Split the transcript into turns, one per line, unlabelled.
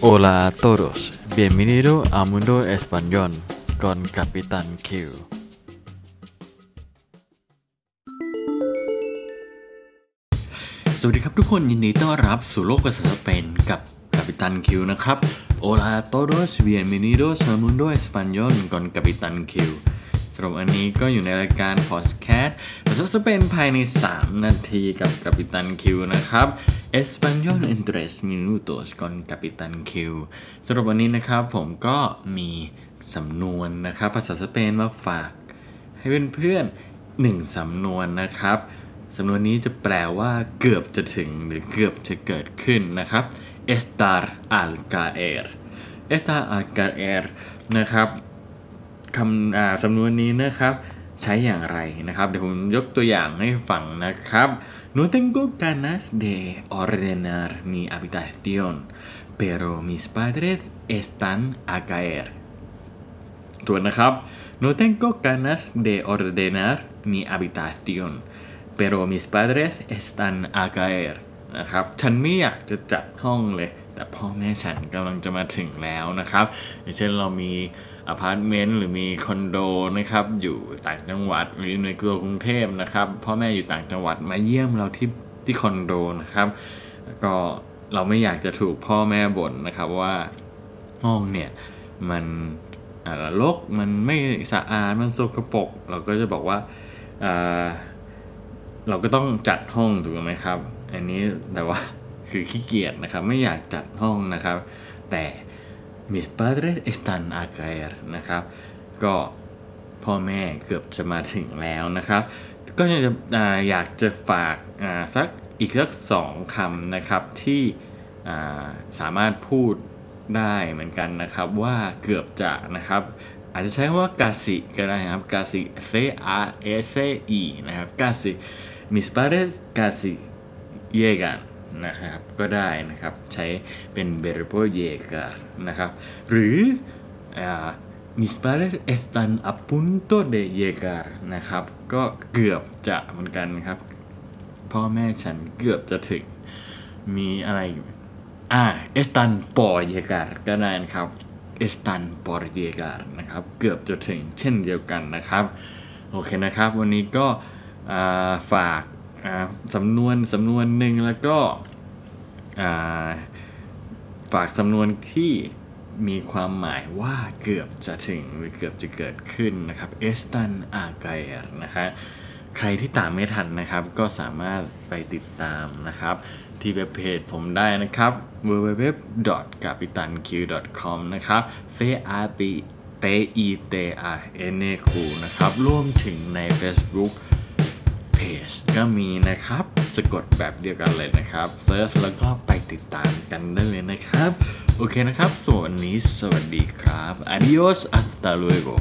Hola a todos, bienvenido a Mundo Español con Capitán Q.
สวัสดีครับทุกคนยินดีต้อนรับสู่โลกภาษาสเปนกับกัปตันคิวนะครับ Hola a todos bienvenidos a mundo español con Capitán Q สำหรับอันนี้ก็อยู่ในรายการพอดแคสต์ภาษาสเปนภายใน 3 นาทีกับกัปตันคิวนะครับ Español en 3 minutos con Capitán Q สำหรับวันนี้นะครับผมก็มีสำนวนนะครับภาษาสเปนมาฝาก ให้เพื่อนๆหนึ่งสำนวนนะครับสำนวนนี้จะแปลว่าเกือบจะถึงหรือเกือบจะเกิดขึ้นนะครับ estar al caer estar al caer นะครับคำสำนวนนี้นะครับ ใช้อย่างไรนะครับ เดี๋ยวผมยกตัวอย่างให้ฟังนะครับ no tengo ganas de ordenar mi habitación pero mis padres están a caer ทวนนะครับ no tengo ganas de ordenar mi habitación pero mis padres están a caer นะครับ ฉันไม่อยากจะจัดห้องเลย แต่พ่อแม่ฉันกำลังจะมาถึงแล้วนะครับ อย่างเช่นเรามีอพาร์ตเมนต์หรือมีคอนโดนะครับอยู่ต่างจังหวัดหรือในกรุงเทพนะครับพ่อแม่อยู่ต่างจังหวัดมาเยี่ยมเราที่ที่คอนโดนะครับแล้วก็เราไม่อยากจะถูกพ่อแม่บ่นนะครับว่าห้องเนี่ยมันอ่ารกมันไม่สะอาดมันสกปรกเราก็จะบอกว่าอ่าเราก็ต้องจัดห้องถูกไหมครับ อันนี้แต่ว่า คือขี้เกียจนะครับ ไม่อยากจัดห้องนะครับ แต่ mis padres están a caer นะครับ ก็พ่อแม่เกือบจะมาถึงแล้วนะครับ ก็อยากจะอยากจะฝากอ่าสักอีกสักสองคำนะครับที่อ่าสามารถพูดได้เหมือนกันนะครับว่าเกือบจะนะครับ อาจจะใช้คำว่ากาสิก็ได้ครับกาสิ C A S E นะครับกาสิ mis padres casi llegan นะครับก็ได้นะครับใช้เป็น verbo llegar นะครับหรือ mis padres están a punto de llegar นะครับก็เกือบจะเหมือนกันครับ พ่อแม่ฉันเกือบจะถึง มีอะไรอ่า están por llegar ก็ได้นะครับ están por llegar นะครับเกือบจะถึงเช่นเดียวกันนะครับ โอเคนะครับ วันนี้ก็ฝาก สำนวนสำนวนหนึ่งแล้วก็ฝากสำนวนที่มีความหมายว่าเกือบจะถึงหรือเกือบจะเกิดขึ้นนะครับ están a caer นะฮะใครที่ตามไม่ทันนะครับ ก็สามารถไปติดตามนะครับ ที่เว็บเพจผมได้นะครับ www.capitanq.com นะครับ c r p t e t a n a q นะครับ ร่วมถึงใน Facebook จก็มีนะครับ สะกดแบบเดียวกันเลยนะครับเซิร์ชแล้วก็ไปติดตามกันได้เลยนะครับ โอเคนะครับส่วนวันนี้สวัสดีครับ adios hasta luego